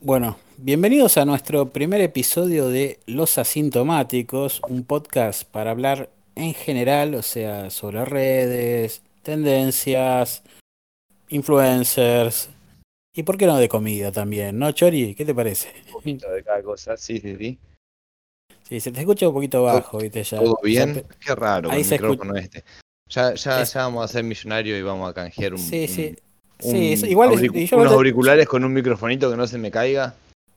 Bueno, bienvenidos a nuestro primer episodio de Los Asintomáticos, un podcast para hablar en general, o sea, sobre redes, tendencias, influencers y por qué no de comida también, ¿no, Chori? ¿Qué te parece? Un poquito de cada cosa, sí, sí, sí. Sí, se te escucha un poquito bajo, ¿viste? Ya, ¿Todo ya bien? Qué raro ahí el se micrófono este. Ya, ya, Es- ya vamos a ser millonarios y vamos a canjear un, Sí, sí. un- Sí, es- es- unos te- auriculares con un microfonito que no se me caiga.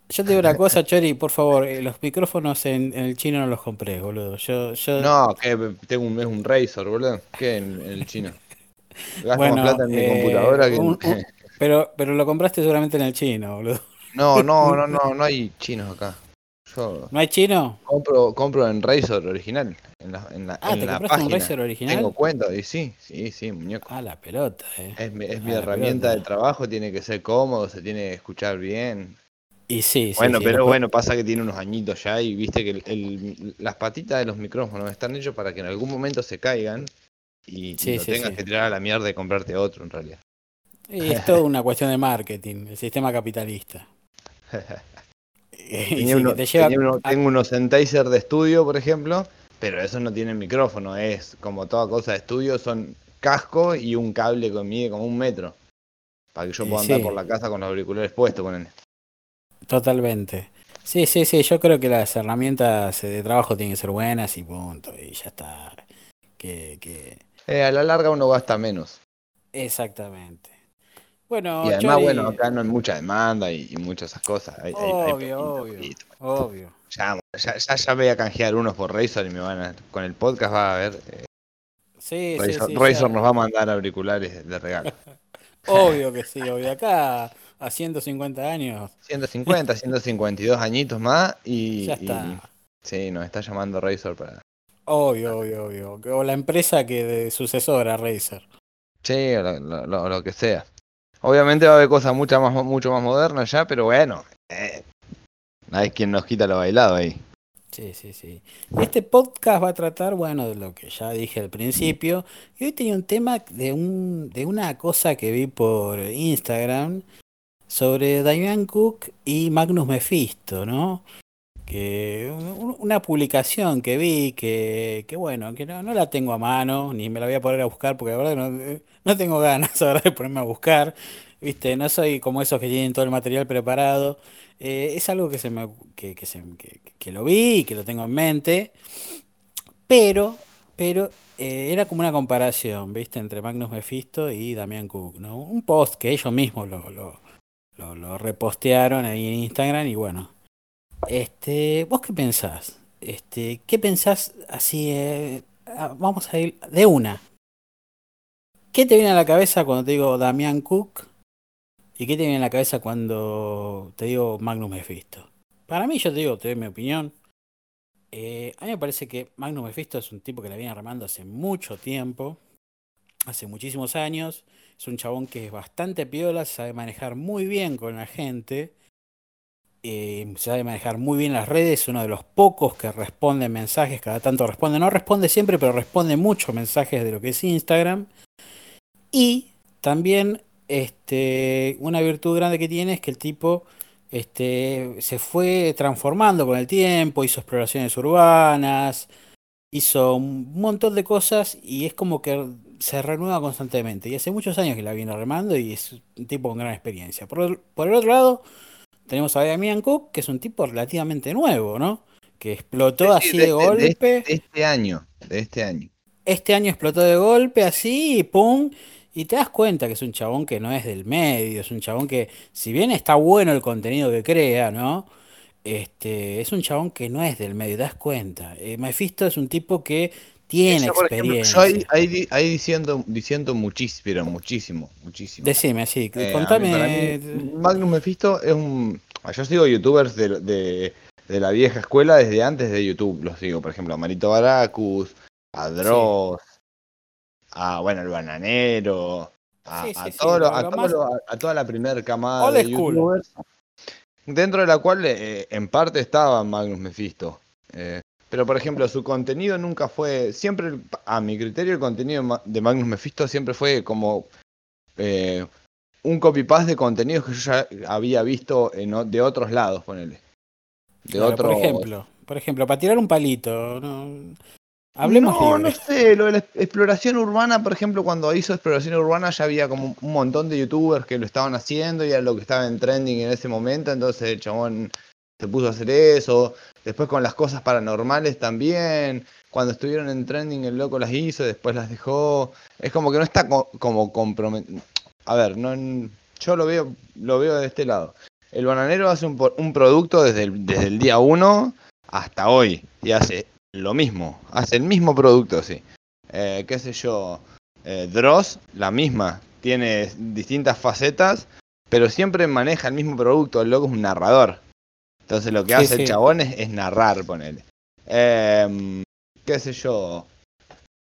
Yo te digo una cosa, Chori, por favor, eh, los micrófonos en, en el chino no los compré, boludo. Yo, yo, No, que tengo un, es un Razer, boludo. ¿Qué en, en el chino? Gasto Bueno, más plata en mi eh, computadora que en- un- un- pero, pero lo compraste seguramente en el chino, boludo. No, no, no, no, no hay chinos acá. Yo ¿No hay chino? compro, compro en Razer original. En la, en la, Ah, en ¿te la compraste un página. Razer original? Tengo cuenta, y sí, sí, sí, muñeco. Ah, la pelota, eh. Es mi, es mi Ah, herramienta pelota. de trabajo, tiene que ser cómodo, se tiene que escuchar bien. Y sí, sí, bueno, sí, pero bueno, pasa que tiene unos añitos ya y viste que el- el- las patitas de los micrófonos están hechos para que en algún momento se caigan y, Sí, tengas que tirar a la mierda y comprarte otro en realidad. Y es toda una cuestión de marketing, el sistema capitalista. Y Tenía sí, uno- que te lleva tenía uno- a- Tengo unos Sennheiser de estudio, por ejemplo, pero esos no tienen micrófono, es como toda cosa de estudio, son casco y un cable que mide como un metro. Para que yo pueda andar sí. por la casa con los auriculares puestos, ponen. Totalmente. Sí, sí, sí, yo creo que las herramientas de trabajo tienen que ser buenas y punto, y ya está. Que, que... Eh, a la larga uno gasta menos. Exactamente. Bueno, Y además, Chori, bueno, acá no hay mucha demanda y, y muchas esas cosas. Hay, hay- hay obvio, poquito, obvio, poquito. obvio. Ya, ya, ya, ya voy a canjear unos por Razor y me van a, con el podcast va a ver. eh, Sí, sí, Razor, sí, Razor nos va a mandar auriculares de regalo. Obvio que sí, obvio. Acá a 150 años 150, 152 añitos más y, ya y- está. sí, nos está llamando Razor para. Obvio, obvio, obvio. O la empresa que de sucesora, Razer. Sí, o lo- lo- lo que sea. Obviamente va a haber cosas mucho más, mucho más modernas ya, pero bueno. Eh, hay quien nos quita lo bailado ahí. Sí, sí, sí. Este podcast va a tratar, bueno, de lo que ya dije al principio. Y hoy tenía un tema de, un, de una cosa que vi por Instagram sobre Diane Cook y Magnus Mephisto, ¿no? Que un- una publicación que vi que, que bueno, que no, no la tengo a mano, ni me la voy a poner a buscar, porque la verdad no, eh, no tengo ganas ahora de ponerme a buscar. Viste, no soy como esos que tienen todo el material preparado. Eh, es algo que se me que, que, se- lo vi y que lo tengo en mente. Pero, pero eh, era como una comparación, ¿viste? Entre Magnus Mephisto y Damián Cook, ¿no? Un post que ellos mismos lo, lo, lo- lo repostearon ahí en Instagram y bueno. Este, ¿vos qué pensás? Este, ¿qué pensás así? eh, ah, vamos a ir de una. ¿Qué te viene a la cabeza cuando te digo Damián Cook? ¿Y qué te viene a la cabeza cuando te digo Magnus Mephisto? Para mí, yo te digo, te doy mi opinión. Eh, a mí me parece que Magnus Mephisto es un tipo que la viene remando hace mucho tiempo, hace muchísimos años. Es un chabón que es bastante piola, sabe manejar muy bien con la gente, eh, sabe manejar muy bien las redes, es uno de los pocos que responde mensajes, cada tanto responde, no responde siempre, pero responde muchos mensajes de lo que es Instagram. Y también este, una virtud grande que tiene es que el tipo este, se fue transformando con el tiempo, hizo exploraciones urbanas, hizo un montón de cosas y es como que se renueva constantemente. Y hace muchos años que la viene remando y es un tipo con gran experiencia. Por el, por el otro lado, tenemos a Damian Cook, que es un tipo relativamente nuevo, ¿no? Que explotó Sí, sí, así de de, este- de golpe. De este año, de este año. Este año explotó de golpe así, y pum, y te das cuenta que es un chabón que no es del medio, es un chabón que, si bien está bueno el contenido que crea, ¿no? Este, es un chabón que no es del medio, te das cuenta. Eh, Mephisto es un tipo que tiene por ejemplo, experiencia. yo ahí, ahí di- ahí diciendo, diciendo muchísimo, pero muchísimo, muchísimo. Decime así, Eh, contame. mí, Magnus Mephisto es un. Yo sigo youtubers de, de, de la vieja escuela desde antes de YouTube. Los sigo, por ejemplo, a Marito Baracus, a Dross, a bueno, el bananero, a, Sí, sí, a todo a, todo más- a- toda la primera camada de youtubers. Dentro de la cual eh, en parte estaba Magnus Mephisto. Eh, pero por ejemplo, su contenido nunca fue. Siempre, a mi criterio, el contenido de Ma- de Magnus Mephisto siempre fue como. eh, un copy-paste de contenidos que yo ya había visto en, de otros lados, ponele. De otro... Por ejemplo, por ejemplo, para tirar un palito, ¿no? Hablemos no, no sé, lo de la exploración urbana, por ejemplo, cuando hizo exploración urbana ya había como un montón de youtubers que lo estaban haciendo y era lo que estaba en trending en ese momento, entonces el chabón se puso a hacer eso. Después con las cosas paranormales también, cuando estuvieron en trending el loco las hizo, después las dejó. Es como que no está como comprometido. A ver, no, yo lo veo, lo veo de este lado. El bananero hace un, un producto desde el, desde el día 1 hasta hoy y hace lo mismo, hace el mismo producto, sí. Eh, qué sé yo, eh, Dross, la misma, tiene distintas facetas, pero siempre maneja el mismo producto, el loco es un narrador. Entonces lo que hace el chabón es, narrar, ponele. Eh, qué sé yo,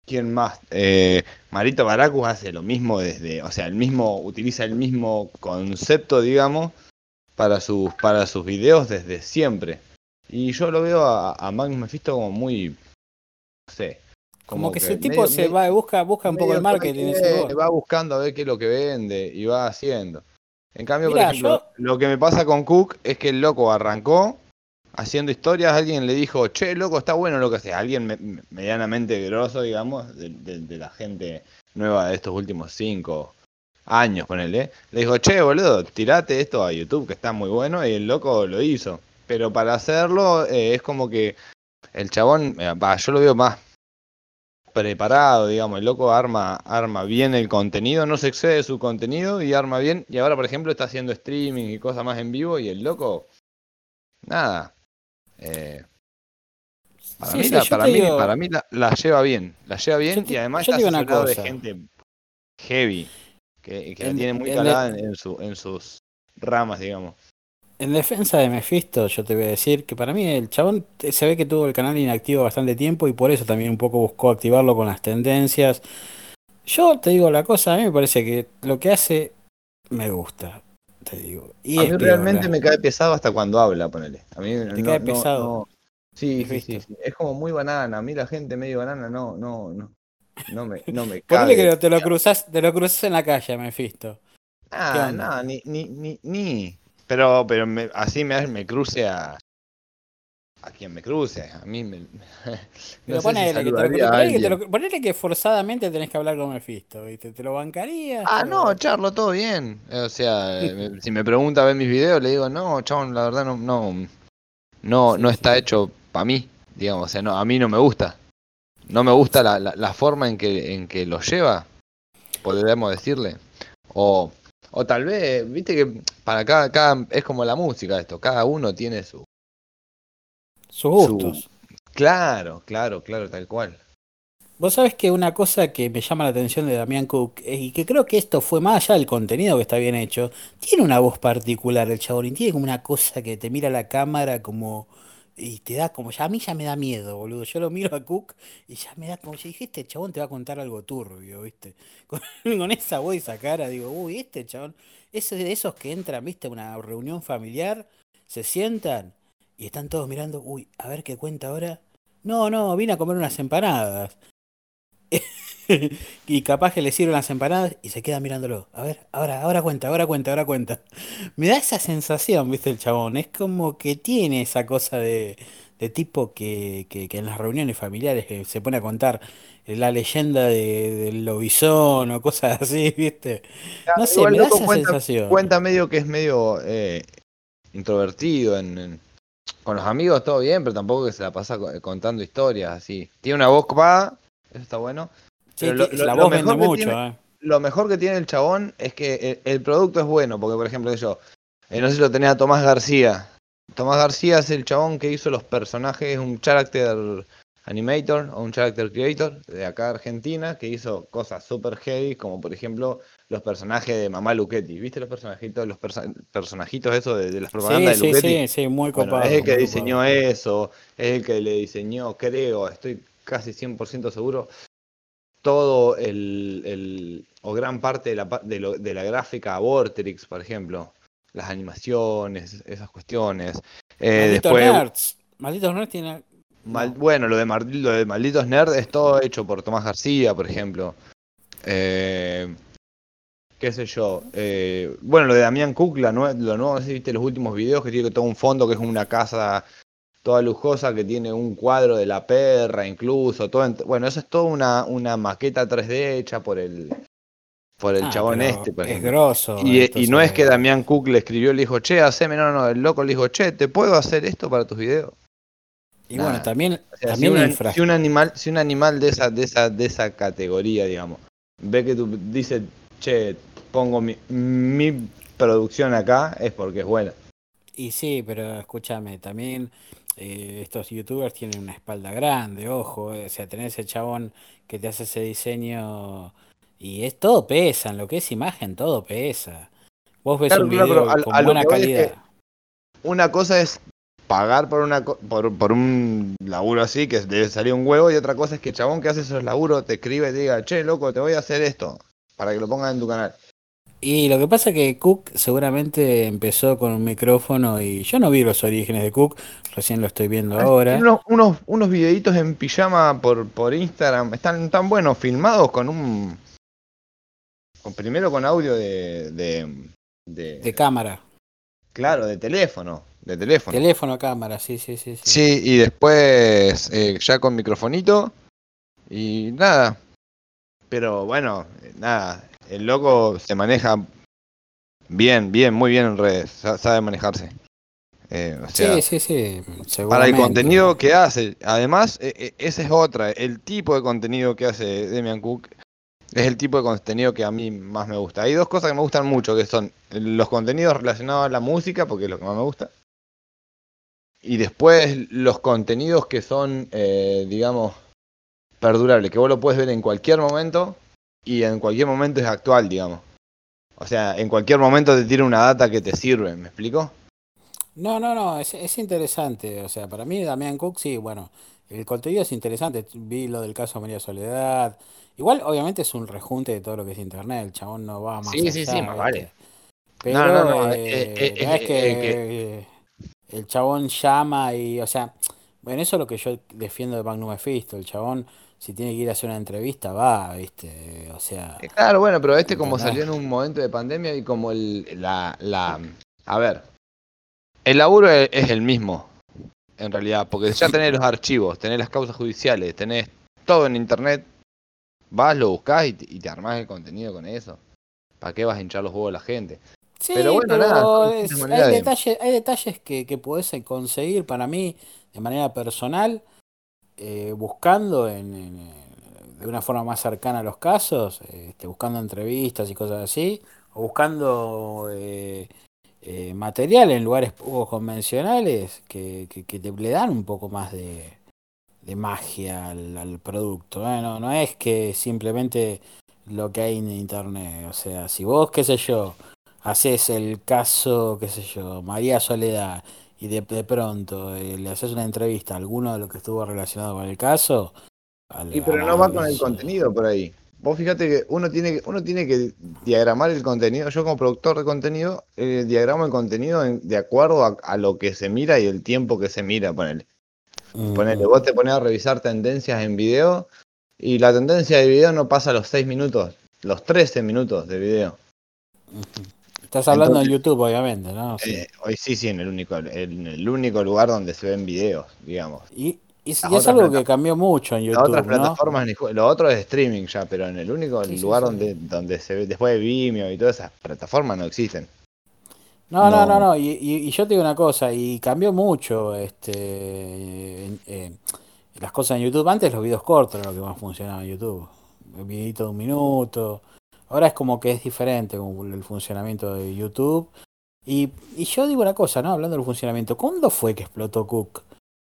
¿quién más? Eh, Marito Baracus hace lo mismo desde, o sea, el mismo, utiliza el mismo concepto, digamos, para sus, para sus videos desde siempre. Y yo lo veo a, a Magnus Mephisto como muy. No sé. Como, que, ese tipo se va, busca, busca un poco el marketing. va buscando a ver qué es lo que vende y va haciendo. En cambio, por ejemplo, lo que me pasa con Cook es que el loco arrancó haciendo historias, alguien le dijo, che, loco, está bueno lo que hace. Alguien medianamente grosso, digamos, de, de, la gente nueva de estos últimos cinco años, ponele. Le dijo, che, boludo, tirate esto a YouTube, que está muy bueno, y el loco lo hizo. Pero para hacerlo eh, es como que el chabón, eh, yo lo veo más preparado, digamos, el loco arma, arma bien el contenido, no se excede de su contenido y arma bien. Y ahora, por ejemplo, está haciendo streaming y cosas más en vivo y el loco, nada. Eh, para, mí, la, para, mí, para, mí, la, lleva bien, la lleva bien y además está asociado de gente heavy, que, que la tiene muy calada en, su, en sus ramas, digamos. En defensa de Mephisto, yo te voy a decir que para mí el chabón se ve que tuvo el canal inactivo bastante tiempo y por eso también un poco buscó activarlo con las tendencias. Yo te digo la cosa, a mí me parece que lo que hace me gusta, te digo. Y a mí realmente me cae pesado hasta cuando habla, ponele. A mí ¿Te cae pesado? Sí, sí, sí, Es como muy banana. A mí la gente medio banana no, no, no. No me, no me cae. que te lo cruzas, te lo cruzas en la calle, Mephisto. Ah, no, ni, ni, ni, ni. Pero, pero así me, me cruce a, a quien me cruce. A mí me. No ponele, que te lo, ponele, que forzadamente tenés que hablar con Mephisto, ¿viste? ¿Te lo bancarías? Ah, no, Charlo, todo bien. O sea, si me pregunta a ver mis videos, le digo, no, chabón, la verdad no, no, no, no está hecho para mí. Digamos, o sea, no, a mí no me gusta. No me gusta la, la, la forma en que, en que lo lleva, podríamos decirle. O o tal vez, viste que para cada, cada, es como la música esto, cada uno tiene su... Sus gustos. claro, claro, claro, tal cual. Vos sabés que una cosa que me llama la atención de Damián Cook, y que creo que esto fue más allá del contenido que está bien hecho, tiene una voz particular el chabón, y tiene como una cosa que te mira la cámara como y te da como, ya a mí ya me da miedo, boludo. Yo lo miro a Cook y ya me da como, si dijiste, este chabón te va a contar algo turbio, ¿viste? Con, esa voz esa cara, digo, uy, este chabón, es de esos que entran, ¿viste? A una reunión familiar, se sientan y están todos mirando, uy, a ver qué cuenta ahora. No, no, vine a comer unas empanadas. y capaz que le sirven las empanadas y se queda mirándolo. A ver, ahora, ahora cuenta, ahora cuenta, ahora cuenta. Me da esa sensación, viste, el chabón. Es como que tiene esa cosa de, de tipo que, que, en las reuniones familiares que se pone a contar la leyenda de, del lobizón o cosas así, viste. No sé, me da esa cuenta, sensación. Cuenta medio que es medio eh, introvertido en, con los amigos todo bien, pero tampoco que se la pasa contando historias así. Tiene una voz copada, eso está bueno. Sí, la voz vende mucho, eh. Lo mejor que tiene el chabón es que el, producto es bueno, porque por ejemplo yo, eh, no sé si lo tenía Tomás García. Tomás García es el chabón que hizo los personajes, un character animator o un character creator de acá Argentina, que hizo cosas super heavy, como por ejemplo los personajes de Mamá Luchetti. ¿Viste los personajitos, los personajitos esos de, las propagandas de Luchetti? Sí, sí, sí, muy copado. es el que diseñó eso, es el que le diseñó, creo, estoy casi 100% seguro, todo el, o gran parte de la, de, de la gráfica a Vortex, por ejemplo, las animaciones, esas cuestiones. Eh, Malditos Nerds. Malditos Nerds tiene... bueno, lo de, lo de Malditos Nerds es todo hecho por Tomás García, por ejemplo. Eh, qué sé yo. eh, bueno, lo de Damián Cook, la nue- lo nuevo, no sé si viste los últimos videos que tiene todo un fondo que es una casa toda lujosa que tiene un cuadro de la perra incluso. Todo en- bueno, eso es toda una, una maqueta 3D hecha por el, por el Ah, chabón este. por es grosso. Y, no es que Damián Cook le escribió le dijo, che, haceme, no, no, el loco le dijo, che, ¿te puedo hacer esto para tus videos? Y bueno, también, O sea, si, también un, la an- infra- si un animal, si un animal de esa, de esa, de esa categoría, digamos, ve que tú dice, che, pongo mi, mi producción acá, es porque es buena. Y sí, pero escúchame, también eh, estos youtubers tienen una espalda grande, ojo, eh, o sea, tener ese chabón que te hace ese diseño y es todo pesa, en lo que es imagen todo pesa. Vos ves Claro, un claro, video pero a- con a buena es calidad. que- Una cosa es pagar por una por, por un laburo así, que debe salir un huevo, y otra cosa es que el chabón que hace esos laburos te escribe y te diga, che, loco, te voy a hacer esto, para que lo pongas en tu canal. Y lo que pasa es que Cook seguramente empezó con un micrófono y yo no vi los orígenes de Cook, recién lo estoy viendo ahora. Tiene unos, unos, unos videitos en pijama por, por Instagram, están tan buenos, filmados con un... Con, primero con audio de, de, de- De cámara, Claro, de teléfono, de teléfono. teléfono cámara, sí, sí, sí, sí. Sí, y después eh, ya con microfonito y nada. Pero bueno, eh, nada, el loco se maneja bien, bien, muy bien en redes, sa- sabe manejarse. Eh, o sea, Sí, sí, sí, para el contenido que hace, además, eh, esa es otra, el tipo de contenido que hace Demian Cook es el tipo de contenido que a mí más me gusta. Hay dos cosas que me gustan mucho, que son los contenidos relacionados a la música, porque es lo que más me gusta. Y después los contenidos que son, eh, digamos, perdurables, que vos lo puedes ver en cualquier momento y en cualquier momento es actual, digamos. O sea, en cualquier momento te tira una data que te sirve, ¿me explico? No, no, no, es, es interesante. O sea, para mí Damián Cook, sí, bueno, el contenido es interesante. Vi lo del caso de María Soledad. Igual, obviamente, es un rejunte de todo lo que es internet. El chabón no va más Sí, sí, sí, allá, más vale. Pero No, no, no, eh, eh, eh, no es eh, que el chabón llama y, o sea, bueno, eso es lo que yo defiendo de Magnum Mephisto. El chabón, si tiene que ir a hacer una entrevista, va, ¿viste? O sea, Eh, Claro, bueno, pero este como salió en un momento de pandemia y como el, la, la... A ver, el laburo e- es el mismo, en realidad, porque ya tenés los archivos, tenés las causas judiciales, tenés todo en internet, vas, lo buscás y, te- y te armás el contenido con eso. ¿Para qué vas a hinchar los huevos a la gente? Sí, Pero bueno, pero nada, es- hay de- detalles, hay detalles que, que podés conseguir para mí de manera personal, eh, buscando en, eh, de una forma más cercana a los casos, este, buscando entrevistas y cosas así, o buscando eh, eh, material en lugares poco convencionales que, que, te le dan un poco más de, de magia al, al producto. No, no es que simplemente lo que hay en internet. O sea, si vos, qué sé yo, haces el caso, qué sé yo, María Soledad, y de, de pronto eh, le haces una entrevista a alguno de los que estuvo relacionado con el caso. al- Y pero no va con el contenido por ahí. Vos fíjate que uno tiene que, uno tiene que diagramar el contenido. Yo como productor de contenido, eh, diagramo el contenido en- de acuerdo a, a lo que se mira y el tiempo que se mira, ponele. Mm, Ponele, vos te pones a revisar tendencias en video y la tendencia de video no pasa los 6 minutos, los 13 minutos de video. Estás hablando Entonces- en YouTube, obviamente, ¿no? Sí. Eh, hoy sí, sí, en el único, en el único lugar donde se ven videos, digamos. Y, y, es- las y es otras algo que cambió mucho en Las YouTube, otras ¿no? plataformas, lo otro es streaming ya, pero en el único Sí, lugar sí. donde donde se ve, después de Vimeo y todas esas plataformas no existen. No, no, no, No. no. Y, yo te digo una cosa, y cambió mucho este en las cosas en YouTube. Antes los videos cortos eran lo que más funcionaba en YouTube. Un videito de un minuto. Ahora es como que es diferente como el funcionamiento de YouTube. Y, y yo digo una cosa, ¿no? Hablando del funcionamiento, ¿cuándo fue que explotó Cook?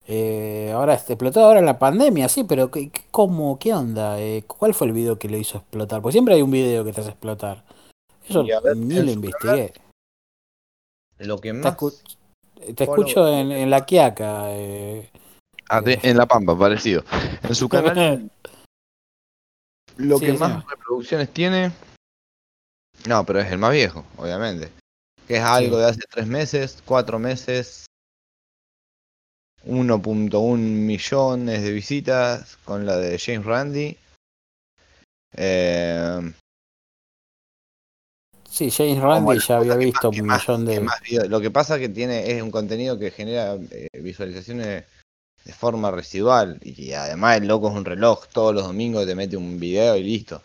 Eh, ahora este, explotó ahora en la pandemia, sí, pero ¿qué, cómo, qué onda? Eh, ¿cuál fue el video que lo hizo explotar? Porque siempre hay un video que te hace explotar. Eso ver, ni lo investigué. Lo que Te, más escu- te escucho en, en la Quiaca. eh. Ah, de- en La Pampa, parecido. En su canal lo Sí, que más reproducciones tiene. No, pero es el más viejo, obviamente. Que es algo Sí. de hace tres meses, cuatro meses. 1.1 millones de visitas con la de James Randy. Eh, Sí, James Randi ya había visto un millón de. lo que pasa es que tiene es un contenido que genera eh, visualizaciones de forma residual. Y además el loco es un reloj. Todos los domingos te mete un video y listo.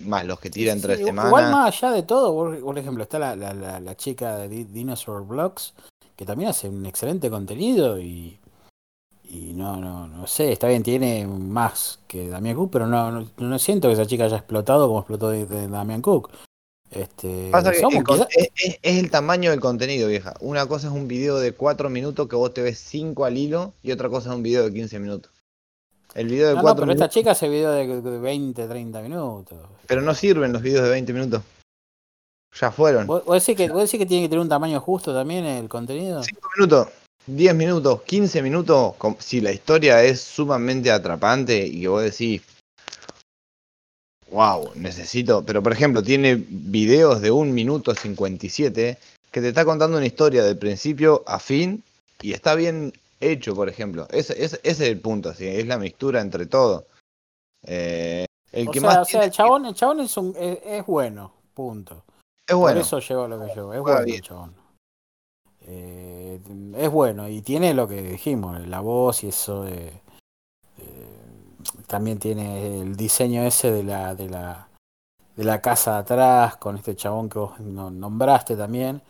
Más los que tiran tres semanas. Igual más allá de todo, por, ejemplo, está la, la, la, chica de Dinosaur Blocks, que también hace un excelente contenido y. Y no, no, no sé, está bien, tiene más que Damian Cook, pero no, no, siento que esa chica haya explotado como explotó Damian Cook. Este, es, el tamaño del contenido, vieja. Una cosa es un video de 4 minutos que vos te ves 5 al hilo y otra cosa es un video de 15 minutos. El video de 4 no, pero esta chica hace video de 20, 30 minutos. Pero no sirven los videos de 20 minutos. Ya fueron. ¿Vos, decís que, ¿Vos que tiene que tener un tamaño justo también el contenido? 5 minutos, 10 minutos, 15 minutos. Si la historia es sumamente atrapante y que vos decís, wow, necesito. Pero por ejemplo, tiene videos de un minuto 57 que te está contando una historia de principio a fin y está bien hecho, por ejemplo. Ese, es el punto, ¿sí? es la mixtura entre todo. Eh, el que más o sea el chabón, el chabón es, un, es, bueno, punto. Es bueno. Por eso llegó lo que llegó. Es bueno el chabón. Eh, es bueno y tiene lo que dijimos, la voz y eso de también tiene el diseño ese de la, de la, de la casa de atrás, con este chabón que vos nombraste también.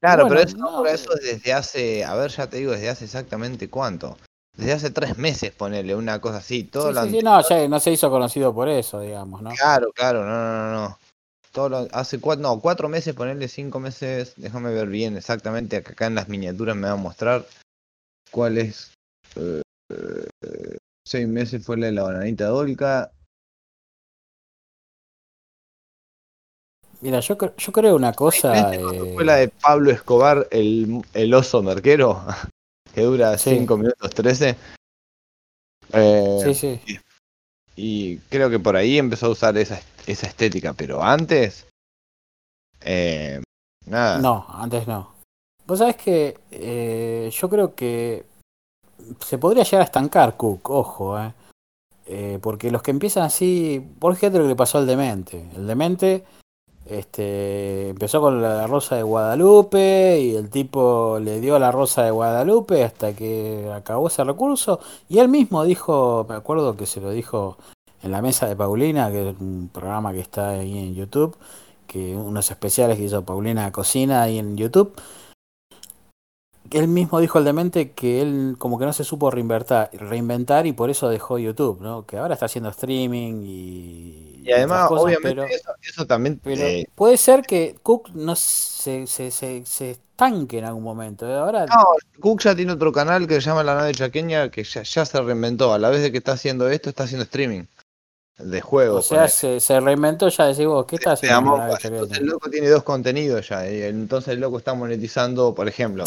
Claro, pero, eso, eso desde hace, a ver, ya te digo, desde hace exactamente cuánto. Desde hace tres meses, ponerle una cosa así. Todo sí, no, ya no se hizo conocido por eso, digamos, ¿no? Claro, claro, no, no, no. Todo hace cuatro, no, cuatro meses, ponerle cinco meses, déjame ver bien exactamente, acá en las miniaturas me va a mostrar cuál es. Eh, eh, seis meses fue la de la bananita dolca. Mira, yo, yo creo una cosa. Eh... Fue la de Pablo Escobar, el, el oso merquero, que dura 5 minutos 13. Eh, sí, sí. Y, creo que por ahí empezó a usar esa, esa estética, pero antes. Eh, nada. No, antes no. Vos sabés que eh, yo creo que se podría llegar a estancar Cook, ojo, eh. eh. porque los que empiezan así, por ejemplo, lo que le pasó al demente. El demente este, empezó con la rosa de Guadalupe y el tipo le dio la rosa de Guadalupe hasta que acabó ese recurso. Y él mismo dijo, me acuerdo que se lo dijo en la mesa de Paulina, que es un programa que está ahí en YouTube, que unos especiales que hizo Paulina Cocina ahí en YouTube él mismo dijo al demente que él como que no se supo reinventar, reinventar y por eso dejó YouTube, ¿no? Que ahora está haciendo streaming y... Y además, obviamente, eso, también... puede ser que Cook no se, se, se, se, estanque en algún momento. ¿eh? Ahora... No, Cook ya tiene otro canal que se llama La Nave Chaqueña que ya, ya se reinventó. A la vez de que está haciendo esto, está haciendo streaming de juegos. O sea, se, se, reinventó ya, decís vos, ¿qué está haciendo? el loco tiene dos contenidos ya, entonces el loco está monetizando, por ejemplo,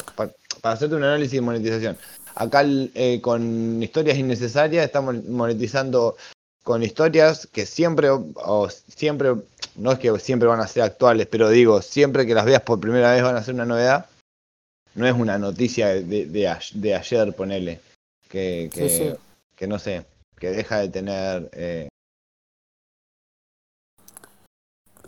para, hacerte un análisis de monetización. Acá eh, con historias innecesarias estamos monetizando con historias que siempre, o, siempre, no es que siempre van a ser actuales, pero digo, siempre que las veas por primera vez van a ser una novedad. No es una noticia de, de, ayer, ponele, que, que, que no sé, que deja de tener eh,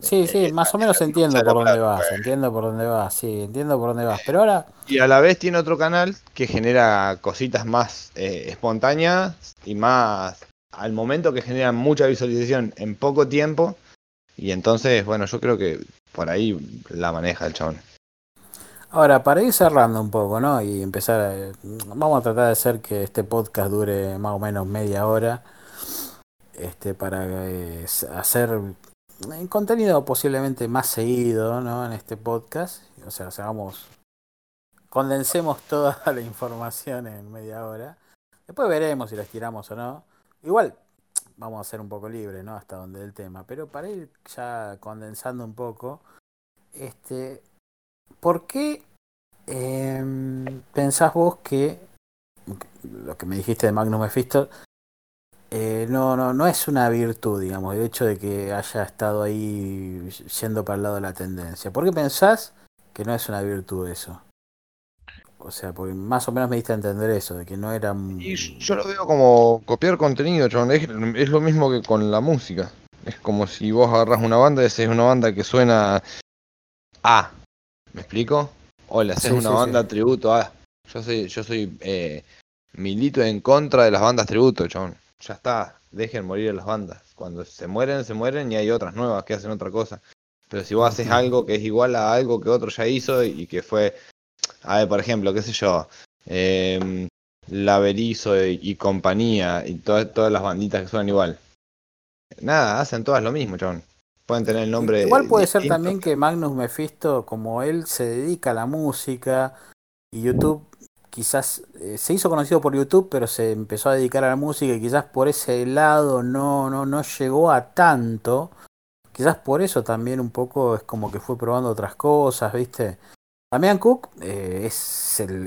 Sí, sí, más o menos entiendo por dónde vas, entiendo por dónde vas, sí, entiendo por dónde vas. Pero ahora. Y a la vez tiene otro canal que genera cositas más eh, espontáneas y más al momento que generan mucha visualización en poco tiempo. Y entonces, bueno, yo creo que por ahí la maneja el chabón. Ahora, para ir cerrando un poco, ¿no? Y empezar, a, vamos a tratar de hacer que este podcast dure más o menos media hora, este, para eh, hacer en contenido posiblemente más seguido ¿no? en este podcast. O sea, hagamos, condensemos toda la información en media hora. Después veremos si la estiramos o no. Igual vamos a ser un poco libres, ¿no? Hasta donde el tema. Pero para ir ya condensando un poco, este, ¿por qué em, pensás vos que lo que me dijiste de Magnus Mephisto eh, no, no, no es una virtud, digamos, el hecho de que haya estado ahí yendo para el lado de la tendencia. ¿Por qué pensás que no es una virtud eso? O sea, porque más o menos me diste a entender eso, de que no era... Y yo lo veo como copiar contenido, Es, es, lo mismo que con la música. Es como si vos agarras una banda y es una banda que suena A. ¿Me explico? O le haces una banda tributo a. Yo soy, yo soy eh, milito en contra de las bandas tributo, chabón. Ya está, dejen morir las bandas. Cuando se mueren, se mueren y hay otras nuevas que hacen otra cosa. Pero si vos haces algo que es igual a algo que otro ya hizo y que fue, a ver, por ejemplo, qué sé yo, eh, Laberizo y, compañía y todas, todas las banditas que suenan igual. Nada, hacen todas lo mismo, chabón. Pueden tener el nombre. Igual puede ser también que Magnus Mephisto, como él se dedica a la música y YouTube quizás eh, se hizo conocido por YouTube, pero se empezó a dedicar a la música y quizás por ese lado no, no, no llegó a tanto. Quizás por eso también un poco es como que fue probando otras cosas, ¿viste? Damian Cook eh, es,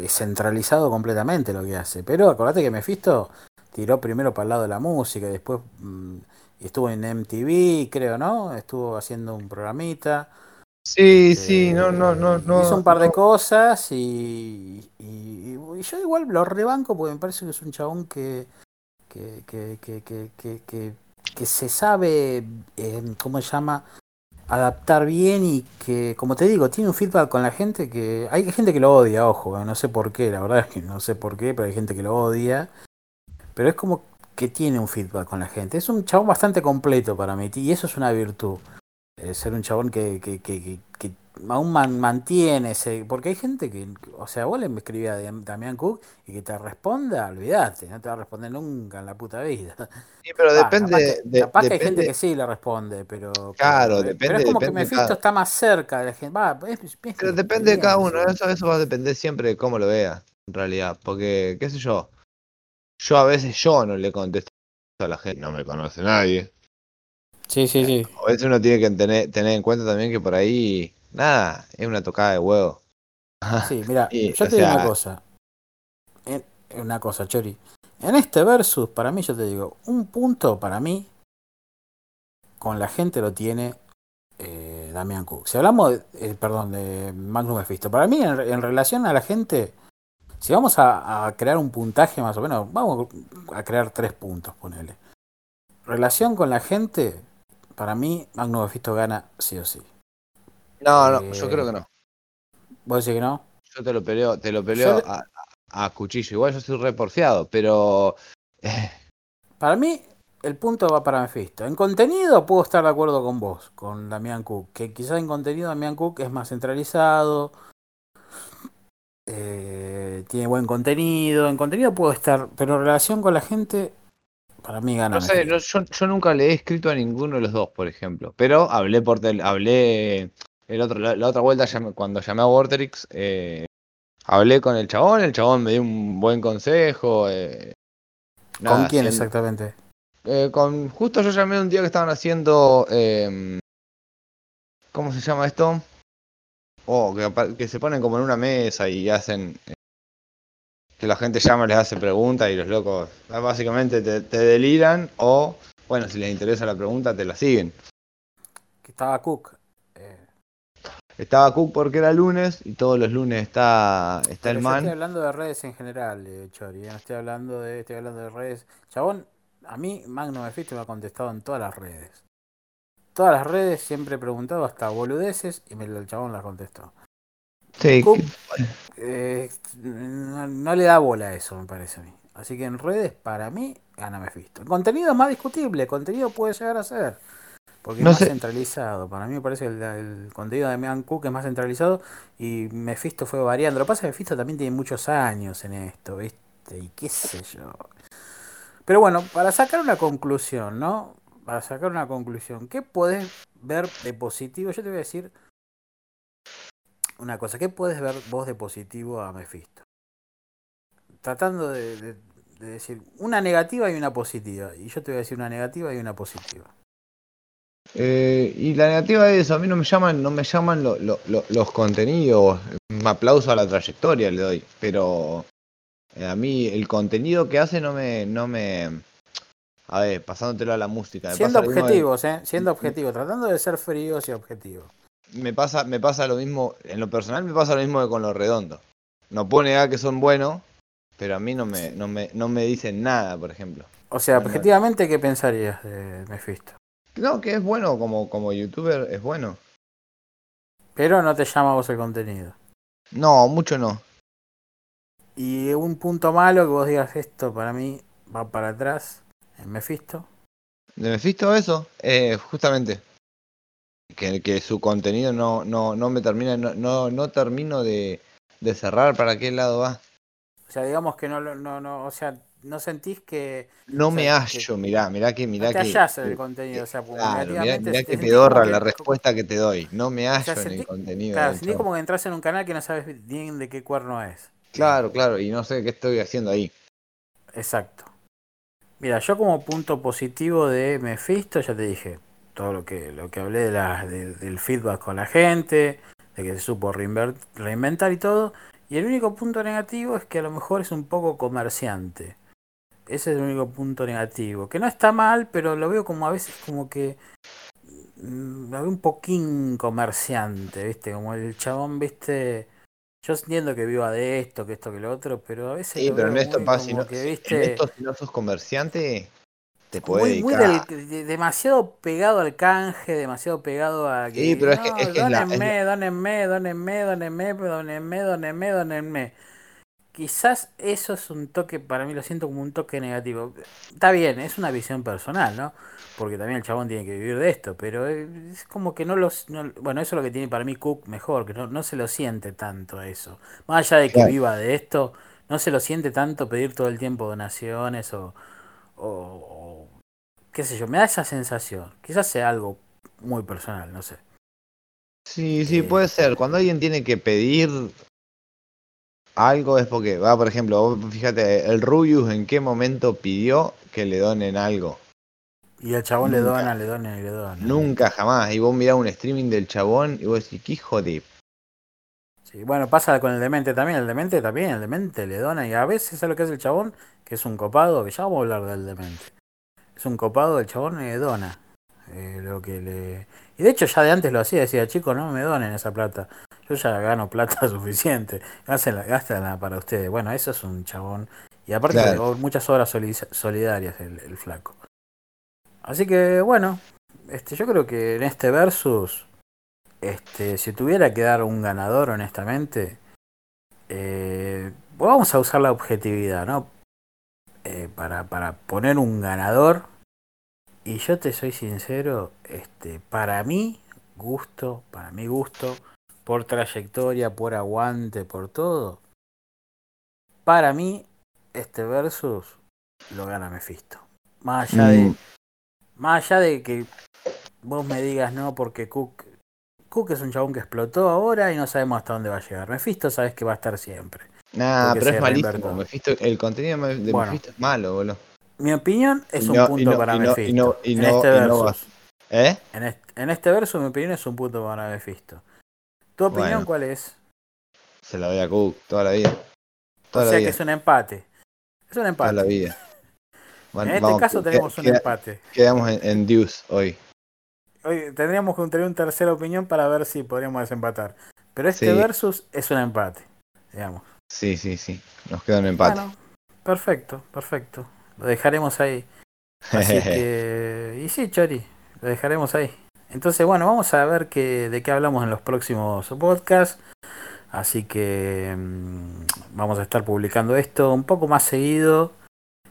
centralizado completamente lo que hace, pero acordate que Mephisto tiró primero para el lado de la música, y después mm, estuvo en MTV, creo, ¿no? Estuvo haciendo un programita. Sí, sí, no, no, no, no. Hizo un par de cosas y, y, yo igual lo rebanco porque me parece que es un chabón que, que, que, que, que, que se sabe, eh, ¿cómo se llama? adaptar bien y que, como te digo, tiene un feedback con la gente que... Hay gente que lo odia, ojo, no sé por qué, la verdad es que no sé por qué, pero hay gente que lo odia. Pero es como que tiene un feedback con la gente. Es un chabón bastante completo para mí y eso es una virtud. Eh, ser un chabón que, que, que, que aún mantiene ese. Porque hay gente que. O sea, vos le escribís a Damián Cook y que te responda, olvídate, no te va a responder nunca en la puta vida. Sí, pero depende. Capaz, que, hay gente que sí le responde, pero. Claro, depende. Pero es como que Mephisto está más cerca de la gente. Va, pero depende de cada uno, eso, eso va a depender siempre de cómo lo vea, en realidad. Porque, qué sé yo. Yo a veces yo no le contesto a la gente, no me conoce nadie. Sí, sí, sí. A veces uno tiene que tener, tener en cuenta también que por ahí Nada, es una tocada de huevo. Sí, mira, yo te digo una cosa. una cosa, Chori. En este versus, para mí, yo te digo, un punto para mí, con la gente lo tiene eh, Damián Cook. Si hablamos, de, eh, perdón, de Magnus Mephisto, para mí, en, relación a la gente, si vamos a, crear un puntaje más o menos, vamos a crear tres puntos, ponele. Relación con la gente, para mí, Magnus Mephisto gana sí o sí. No, no, yo creo que no. ¿Vos decís que no? Yo te lo peleo, te lo peleo a, cuchillo. Igual yo estoy reporciado, pero. Eh. Para mí, el punto va para Mephisto. En contenido puedo estar de acuerdo con vos, con Damián Cook. Que quizás en contenido Damián Cook es más centralizado. Eh, tiene buen contenido. En contenido puedo estar. Pero en relación con la gente, para mí gana. No sé, yo, nunca le he escrito a ninguno de los dos, por ejemplo. Pero hablé por tel, hablé el otro, la, otra vuelta, cuando llamé a Vorterix, eh, hablé con el chabón, el chabón me dio un buen consejo. Eh, ¿Con quién exactamente? Eh, con, justo yo llamé un día que estaban haciendo. Em, ¿Cómo se llama esto? Oh, que, se ponen como en una mesa y hacen. Que la gente llama, les hace preguntas y los locos básicamente te, te deliran o, bueno, si les interesa la pregunta, te la siguen. Que estaba Cook. Estaba Cook porque era lunes y todos los lunes está, está el man. estoy hablando de redes en general, eh, Chori. ¿eh? No estoy hablando de, estoy hablando de redes. Chabón, a mí Magno Mephisto me ha contestado en todas las redes. Todas las redes siempre he preguntado hasta boludeces y me, el chabón las contestó. Sí. Eh, no, le da bola a eso, me parece a mí. Así que en redes, para mí, gana Mephisto. El contenido es más discutible, el contenido puede llegar a ser. Porque es más centralizado. Para mí me parece que el, contenido de Megan Cook es más centralizado y Mephisto fue variando. Lo que pasa es que Mephisto también tiene muchos años en esto, ¿viste? Y qué sé yo. Pero bueno, para sacar una conclusión, ¿no? Para sacar una conclusión, ¿qué puedes ver de positivo? Yo te voy a decir una cosa, ¿qué puedes ver vos de positivo a Mephisto? Tratando de, de decir una negativa y una positiva. Y yo te voy a decir una negativa y una positiva. Eh, y la negativa es eso, a mí no me llaman, no me llaman los contenidos, un aplauso a la trayectoria le doy, pero eh, a mí el contenido que hace no me, no me, a ver, pasándotelo a la música. Siendo objetivos, eh, siendo objetivos, tratando de ser fríos y objetivos. Me pasa, me pasa lo mismo, en lo personal me pasa lo mismo que con los redondos. No puedo negar que son buenos, pero a mí no me, no me, no me dicen nada, por ejemplo. O sea, objetivamente, ¿qué pensarías de Mephisto? No, que es bueno como, como youtuber, es bueno. Pero no te llama vos el contenido. No, mucho no. Y un punto malo que vos digas esto para mí va para atrás en Mephisto. ¿De Mephisto eso? Eh, justamente. Que, que su contenido no, no, no me termina, no, no, no termino de, de cerrar para qué lado va. O sea, digamos que no, no, no, o sea, no sentís que... No o sea, me que- hallo, mirá, mirá que, mirá no te que. el que- contenido, o sea, Claro, mirá, mirá te que pedorra la que- respuesta que te doy. No me hallo sea, en sentí- el contenido. Claro, sentís como que entras en un canal que no sabes bien de qué cuerno es. Claro, claro, y no sé qué estoy haciendo ahí. Exacto. Mira, yo como punto positivo de Mephisto, ya te dije, todo lo que, lo que hablé de la, de- del feedback con la gente, de que se supo reinventar y todo. Y el único punto negativo es que a lo mejor es un poco comerciante. Ese es el único punto negativo. Que no está mal, pero lo veo como a veces como que... mm, Lo veo un poquín comerciante, ¿viste? Como el chabón, ¿viste? Yo entiendo que viva de esto, que esto, que lo otro, pero a veces Sí, pero en esto, muy pa, como si no, que, ¿viste? en esto si no sos comerciante, te puede muy, muy del- de- demasiado pegado al canje, demasiado pegado a que, Sí, pero es que- es que es la- es dónenme, dónenme, dónenme, dónenme, dónenme, dónenme, dónenme. Quizás eso es un toque, para mí lo siento como un toque negativo. Está bien, es una visión personal, ¿no? Porque también el chabón tiene que vivir de esto, pero eh, es como que no los... no- bueno, eso es lo que tiene para mí Cook mejor, que no, no se lo siente tanto eso. Más allá de que Claro. viva de esto, no se lo siente tanto pedir todo el tiempo donaciones o, o qué sé yo, me da esa sensación. Quizás sea algo muy personal, no sé. Sí, sí, Eh, puede ser. Cuando alguien tiene que pedir algo es porque, va, por ejemplo, fíjate, el Rubius en qué momento pidió que le donen algo. Y el chabón le dona, le dona y le dona. Nunca jamás. Y vos mirás un streaming del chabón y vos decís, qué hijo de... Sí, bueno, pasa con el demente también. El demente también, el demente le dona. Y a veces, ¿sabes lo que es el chabón? Que es un copado, que ya vamos a hablar del demente. Es un copado, el chabón le dona. eh, lo que le... Y de hecho ya de antes lo hacía, decía, chicos, no me donen esa plata. Yo ya gano plata suficiente. Gástenla, gástenla para ustedes. Bueno, eso es un chabón. Y aparte Claro. muchas obras soli- solidarias el, el flaco. Así que bueno, este, yo creo que en este versus, este, si tuviera que dar un ganador, honestamente, eh, vamos a usar la objetividad, ¿no? Eh, para, para poner un ganador. Y yo te soy sincero, este, para mí, gusto, para mi gusto, por trayectoria, por aguante, por todo, para mí, este versus lo gana Mephisto. Más allá de, Mm, más allá de que vos me digas no, porque Cook, Cook es un chabón que explotó ahora y no sabemos hasta dónde va a llegar. Mephisto sabes que va a estar siempre. Nah, pero es malísimo. el contenido de Bueno. Mephisto es malo, boludo. Mi opinión es un punto no- para y Mephisto. y no- y en este versus. ¿Eh? En este, en este verso, mi opinión es un punto para Mephisto. ¿Tu opinión Bueno. cuál es? Se la doy a Cook toda la vida. Toda o la sea que es un empate. Es un Toda empate. la vida. Bueno, En este vamos, caso tenemos un empate. Quedamos en, en Deuce hoy. Hoy tendríamos que tener una tercera opinión para ver si podríamos desempatar. Pero este Sí. versus es un empate, digamos. Sí, sí, sí. Nos queda un empate. Bueno, perfecto, perfecto. Lo dejaremos ahí. Así que. Y sí, Chori, lo dejaremos ahí. Entonces, bueno, vamos a ver qué, de qué hablamos en los próximos podcasts. Así que mm, vamos a estar publicando esto un poco más seguido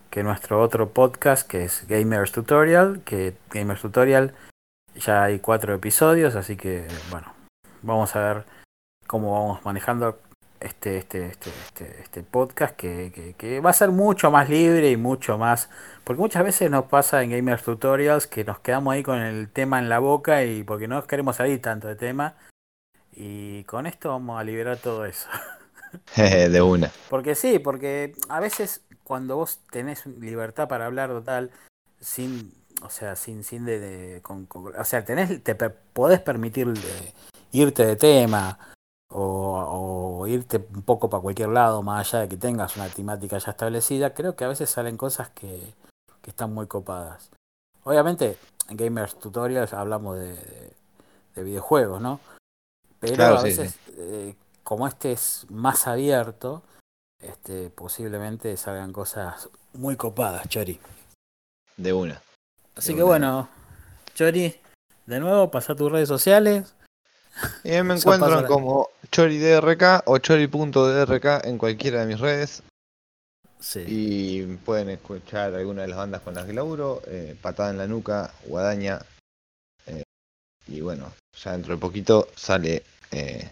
que nuestro otro podcast que es Gamers Tutorial. Que Gamers Tutorial ya hay cuatro episodios, así que bueno, vamos a ver cómo vamos manejando este, este, este, este, este podcast que, que, que va a ser mucho más libre y mucho más porque muchas veces nos pasa en Gamers Tutorials que nos quedamos ahí con el tema en la boca y porque no queremos salir tanto de tema. Y con esto vamos a liberar todo eso. de una. Porque sí, porque a veces cuando vos tenés libertad para hablar total, sin, o sea, sin, sin de, de- con- con- o sea, tenés, te podés permitir de- irte de tema o, o irte un poco para cualquier lado, más allá de que tengas una temática ya establecida, creo que a veces salen cosas que, que están muy copadas. Obviamente, en Gamers Tutorials hablamos de, de- de videojuegos, ¿no? Pero Claro, a sí, veces, eh, como este es más abierto, este, posiblemente salgan cosas muy copadas, Chori. De una. Así De que una. bueno, Chori, de nuevo, pasa tus redes sociales. Y me encuentran como ChoriDRK o Chori.drk en cualquiera de mis redes. Sí. Y pueden escuchar alguna de las bandas con las que laburo. eh, Patada en la nuca, Guadaña. eh, y bueno, ya dentro de poquito sale eh,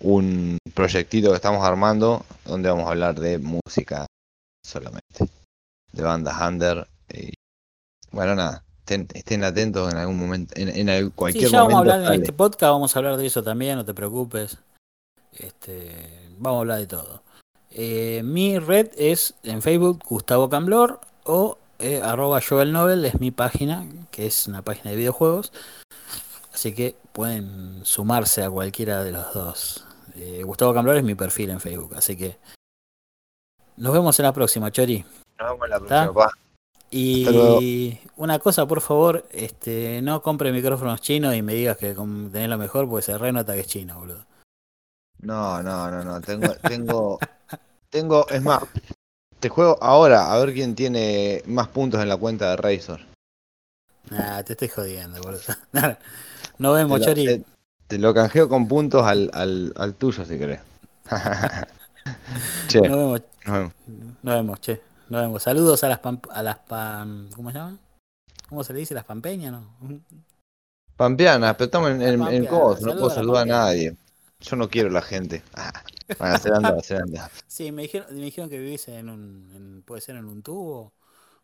un proyectito que estamos armando donde vamos a hablar de música solamente. De bandas under. Y bueno, nada. Estén, estén atentos en algún momento. En, en el- Sí, cualquier ya vamos a hablar en este podcast, vamos a hablar de eso también, no te preocupes. Este, vamos a hablar de todo. Eh, mi red es en Facebook Gustavo Camblor o eh, arroba Joel Nobel es mi página, que es una página de videojuegos. Así que pueden sumarse a cualquiera de los dos. Eh, Gustavo Camblor es mi perfil en Facebook, así que nos vemos en la próxima, Chori. Nos vemos la ¿Está? próxima. Y una cosa, por favor, este, no compre micrófonos chinos y me digas que tenés lo mejor, porque se renota que es chino, boludo. No, no, no, no. Tengo, tengo, tengo, es más, te juego ahora a ver quién tiene más puntos en la cuenta de Razor. Nah, te estoy jodiendo, boludo. Nos vemos, Te lo, Chori. te- te lo canjeo con puntos al, al, al tuyo si querés. che, nos vemos. nos vemos, che. Nos vemos. Saludos a las pam- a las pam, ¿cómo se llama? ¿Cómo se le dice? Las pampeñas, ¿no? Pampeana, pero estamos en, en, en cos, no puedo saludar a nadie. Yo no quiero la gente. Ah, Van a hacer anda, hacer anda. Sí, me dijeron, me dijeron que vivís en un, en- puede ser en un tubo.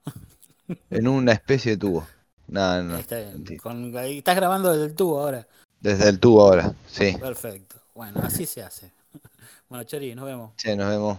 En una especie de tubo. Nada, no. Está bien. mentira. Con- ahí estás grabando desde el tubo ahora. Desde el tubo ahora, sí. Perfecto. Bueno, así se hace. Bueno, Chori, nos vemos. Che, nos vemos.